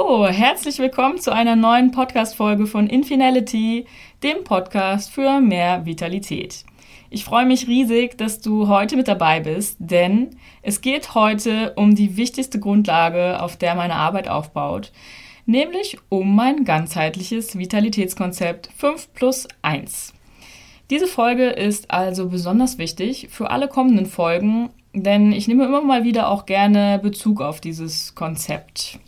Herzlich willkommen zu einer neuen Podcast-Folge von Infinality, dem Podcast für mehr Vitalität. Ich freue mich riesig, dass du heute mit dabei bist, denn es geht heute um die wichtigste Grundlage, auf der meine Arbeit aufbaut, nämlich um mein ganzheitliches Vitalitätskonzept 5 plus 1. Diese Folge ist also besonders wichtig für alle kommenden Folgen, denn ich nehme immer mal wieder auch gerne Bezug auf dieses Konzept.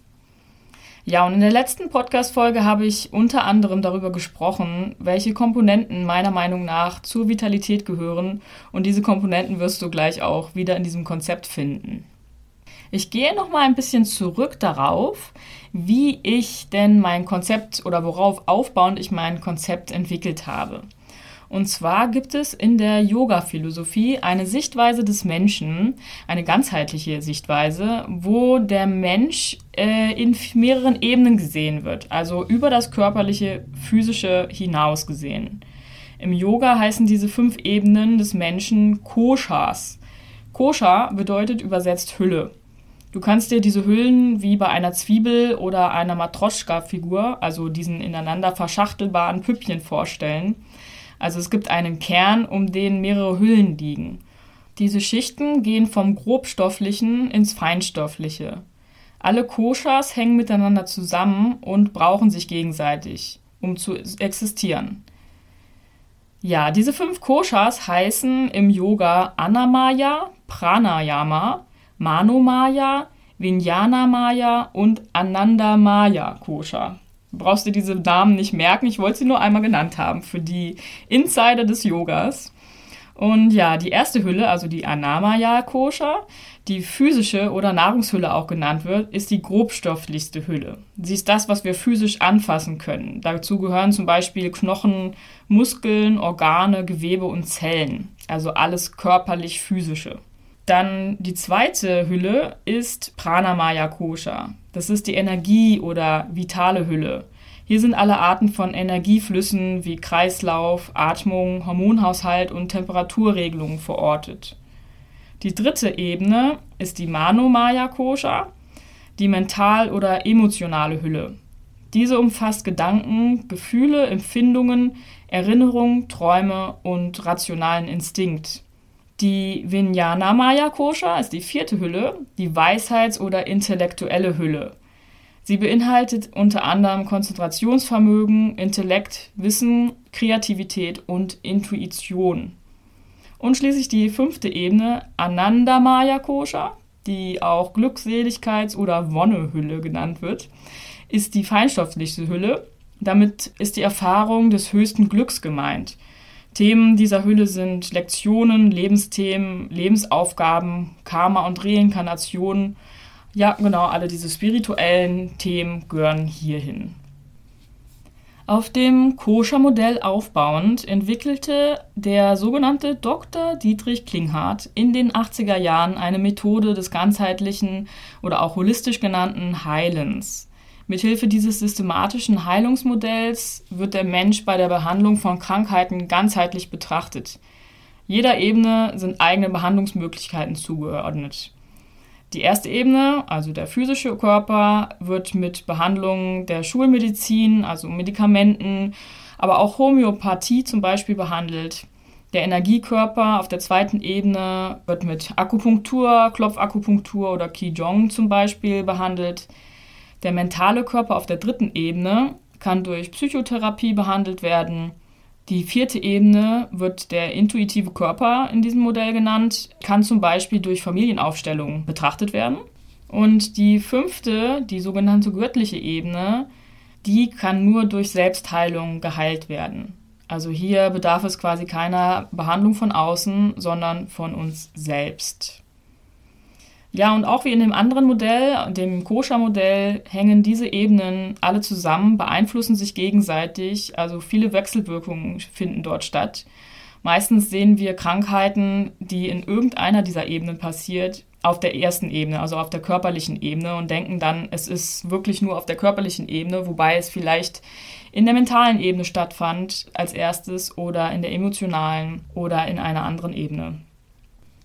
Ja, und in der letzten Podcast-Folge habe ich unter anderem darüber gesprochen, welche Komponenten meiner Meinung nach zur Vitalität gehören. Und diese Komponenten wirst du gleich auch wieder in diesem Konzept finden. Ich gehe noch mal ein bisschen zurück darauf, wie ich denn mein Konzept oder worauf aufbauend ich mein Konzept entwickelt habe. Und zwar gibt es in der Yoga-Philosophie eine Sichtweise des Menschen, eine ganzheitliche Sichtweise, wo der Mensch äh, in mehreren Ebenen gesehen wird, also über das körperliche, physische hinaus gesehen. Im Yoga heißen diese fünf Ebenen des Menschen Koshas. Kosha bedeutet übersetzt Hülle. Du kannst dir diese Hüllen wie bei einer Zwiebel oder einer Matroschka-Figur, also diesen ineinander verschachtelbaren Püppchen vorstellen. Also es gibt einen Kern, um den mehrere Hüllen liegen. Diese Schichten gehen vom grobstofflichen ins feinstoffliche. Alle Koshas hängen miteinander zusammen und brauchen sich gegenseitig, um zu existieren. Ja, diese fünf Koshas heißen im Yoga Anamaya, Pranayama, Manomaya, Vijnanamaya und Anandamaya Kosha brauchst du diese Namen nicht merken. Ich wollte sie nur einmal genannt haben für die Insider des Yogas. Und ja, die erste Hülle, also die Anamaya Kosha, die physische oder Nahrungshülle auch genannt wird, ist die grobstofflichste Hülle. Sie ist das, was wir physisch anfassen können. Dazu gehören zum Beispiel Knochen, Muskeln, Organe, Gewebe und Zellen. Also alles körperlich physische. Dann die zweite Hülle ist Pranamaya Kosha. Das ist die Energie- oder vitale Hülle. Hier sind alle Arten von Energieflüssen wie Kreislauf, Atmung, Hormonhaushalt und Temperaturregelung verortet. Die dritte Ebene ist die Manomaya Kosha, die mental- oder emotionale Hülle. Diese umfasst Gedanken, Gefühle, Empfindungen, Erinnerungen, Träume und rationalen Instinkt. Die Vijnana Kosha ist die vierte Hülle, die Weisheits- oder intellektuelle Hülle. Sie beinhaltet unter anderem Konzentrationsvermögen, Intellekt, Wissen, Kreativität und Intuition. Und schließlich die fünfte Ebene, Anandamaya Kosha, die auch Glückseligkeits- oder Wonnehülle genannt wird, ist die feinstoffliche Hülle. Damit ist die Erfahrung des höchsten Glücks gemeint. Themen dieser Hülle sind Lektionen, Lebensthemen, Lebensaufgaben, Karma und Reinkarnation. Ja, genau, alle diese spirituellen Themen gehören hierhin. Auf dem Koscher-Modell aufbauend entwickelte der sogenannte Dr. Dietrich Klinghardt in den 80er Jahren eine Methode des ganzheitlichen oder auch holistisch genannten Heilens. Mithilfe dieses systematischen Heilungsmodells wird der Mensch bei der Behandlung von Krankheiten ganzheitlich betrachtet. Jeder Ebene sind eigene Behandlungsmöglichkeiten zugeordnet. Die erste Ebene, also der physische Körper, wird mit Behandlungen der Schulmedizin, also Medikamenten, aber auch Homöopathie zum Beispiel behandelt. Der Energiekörper auf der zweiten Ebene wird mit Akupunktur, Klopfakupunktur oder Qigong zum Beispiel behandelt. Der mentale Körper auf der dritten Ebene kann durch Psychotherapie behandelt werden. Die vierte Ebene wird der intuitive Körper in diesem Modell genannt, kann zum Beispiel durch Familienaufstellungen betrachtet werden. Und die fünfte, die sogenannte göttliche Ebene, die kann nur durch Selbstheilung geheilt werden. Also hier bedarf es quasi keiner Behandlung von außen, sondern von uns selbst. Ja, und auch wie in dem anderen Modell, dem Koscher-Modell, hängen diese Ebenen alle zusammen, beeinflussen sich gegenseitig, also viele Wechselwirkungen finden dort statt. Meistens sehen wir Krankheiten, die in irgendeiner dieser Ebenen passiert, auf der ersten Ebene, also auf der körperlichen Ebene und denken dann, es ist wirklich nur auf der körperlichen Ebene, wobei es vielleicht in der mentalen Ebene stattfand als erstes oder in der emotionalen oder in einer anderen Ebene.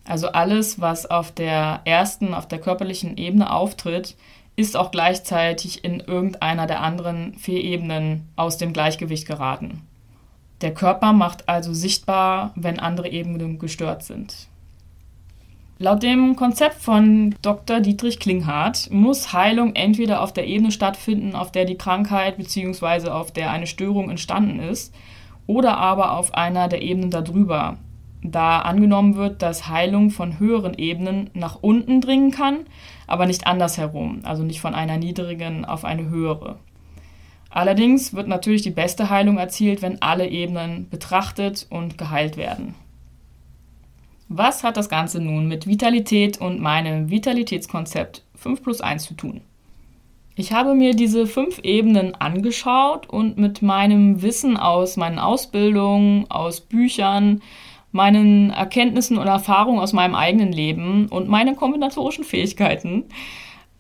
Also alles, was auf der ersten, auf der körperlichen Ebene auftritt, ist auch gleichzeitig in irgendeiner der anderen vier Ebenen aus dem Gleichgewicht geraten. Der Körper macht also sichtbar, wenn andere Ebenen gestört sind. Laut dem Konzept von Dr. Dietrich Klinghardt muss Heilung entweder auf der Ebene stattfinden, auf der die Krankheit bzw. auf der eine Störung entstanden ist, oder aber auf einer der Ebenen darüber, da angenommen wird, dass Heilung von höheren Ebenen nach unten dringen kann, aber nicht andersherum, also nicht von einer niedrigen auf eine höhere. Allerdings wird natürlich die beste Heilung erzielt, wenn alle Ebenen betrachtet und geheilt werden. Was hat das Ganze nun mit Vitalität und meinem Vitalitätskonzept 5 plus 1 zu tun? Ich habe mir diese fünf Ebenen angeschaut und mit meinem Wissen aus meinen Ausbildungen, aus Büchern, meinen Erkenntnissen und Erfahrungen aus meinem eigenen Leben und meinen kombinatorischen Fähigkeiten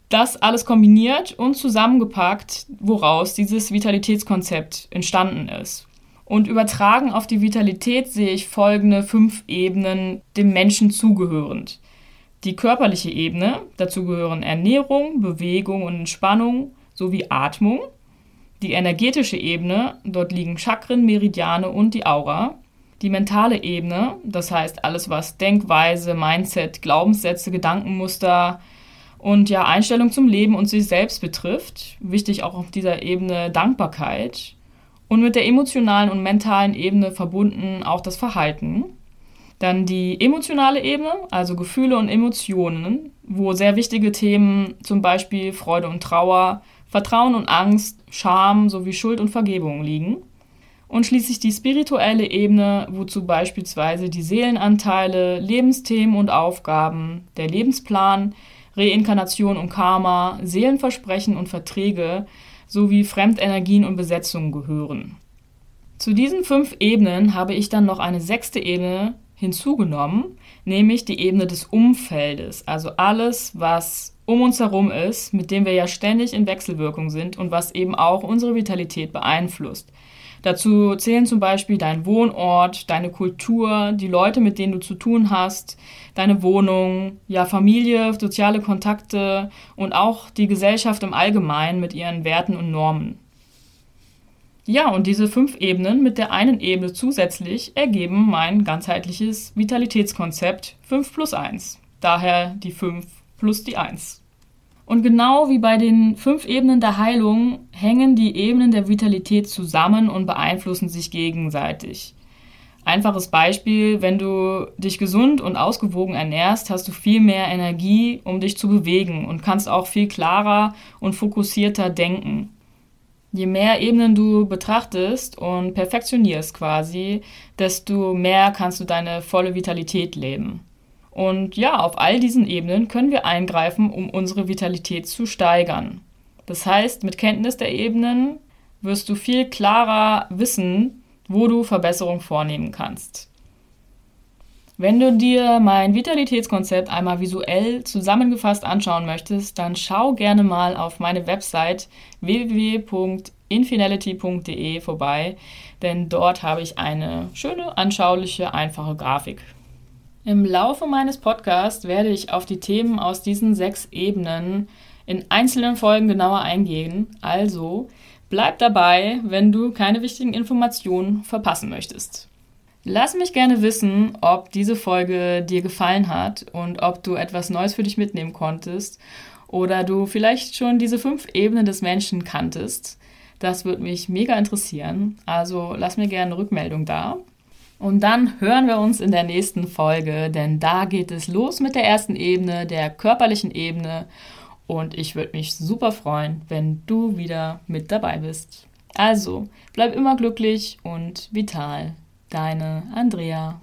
das alles kombiniert und zusammengepackt, woraus dieses Vitalitätskonzept entstanden ist. Und übertragen auf die Vitalität sehe ich folgende fünf Ebenen dem Menschen zugehörend. Die körperliche Ebene, dazu gehören Ernährung, Bewegung und Entspannung sowie Atmung. Die energetische Ebene, dort liegen Chakren, Meridiane und die Aura. Die mentale Ebene, das heißt alles, was Denkweise, Mindset, Glaubenssätze, Gedankenmuster und ja Einstellung zum Leben und sich selbst betrifft. Wichtig auch auf dieser Ebene Dankbarkeit und mit der emotionalen und mentalen Ebene verbunden auch das Verhalten. Dann die emotionale Ebene, also Gefühle und Emotionen, wo sehr wichtige Themen, zum Beispiel Freude und Trauer, Vertrauen und Angst, Scham sowie Schuld und Vergebung liegen. Und schließlich die spirituelle Ebene, wozu beispielsweise die Seelenanteile, Lebensthemen und Aufgaben, der Lebensplan, Reinkarnation und Karma, Seelenversprechen und Verträge sowie Fremdenergien und Besetzungen gehören. Zu diesen fünf Ebenen habe ich dann noch eine sechste Ebene hinzugenommen, nämlich die Ebene des Umfeldes, also alles, was um uns herum ist, mit dem wir ja ständig in Wechselwirkung sind und was eben auch unsere Vitalität beeinflusst. Dazu zählen zum Beispiel dein Wohnort, deine Kultur, die Leute, mit denen du zu tun hast, deine Wohnung, ja Familie, soziale Kontakte und auch die Gesellschaft im Allgemeinen mit ihren Werten und Normen. Ja, und diese fünf Ebenen mit der einen Ebene zusätzlich ergeben mein ganzheitliches Vitalitätskonzept 5 plus 1. Daher die 5 plus die 1. Und genau wie bei den fünf Ebenen der Heilung hängen die Ebenen der Vitalität zusammen und beeinflussen sich gegenseitig. Einfaches Beispiel, wenn du dich gesund und ausgewogen ernährst, hast du viel mehr Energie, um dich zu bewegen und kannst auch viel klarer und fokussierter denken. Je mehr Ebenen du betrachtest und perfektionierst quasi, desto mehr kannst du deine volle Vitalität leben. Und ja, auf all diesen Ebenen können wir eingreifen, um unsere Vitalität zu steigern. Das heißt, mit Kenntnis der Ebenen wirst du viel klarer wissen, wo du Verbesserungen vornehmen kannst. Wenn du dir mein Vitalitätskonzept einmal visuell zusammengefasst anschauen möchtest, dann schau gerne mal auf meine Website www.infinality.de vorbei, denn dort habe ich eine schöne, anschauliche, einfache Grafik. Im Laufe meines Podcasts werde ich auf die Themen aus diesen sechs Ebenen in einzelnen Folgen genauer eingehen. Also bleib dabei, wenn du keine wichtigen Informationen verpassen möchtest. Lass mich gerne wissen, ob diese Folge dir gefallen hat und ob du etwas Neues für dich mitnehmen konntest oder du vielleicht schon diese fünf Ebenen des Menschen kanntest. Das würde mich mega interessieren. Also lass mir gerne eine Rückmeldung da. Und dann hören wir uns in der nächsten Folge, denn da geht es los mit der ersten Ebene, der körperlichen Ebene. Und ich würde mich super freuen, wenn du wieder mit dabei bist. Also, bleib immer glücklich und vital. Deine Andrea.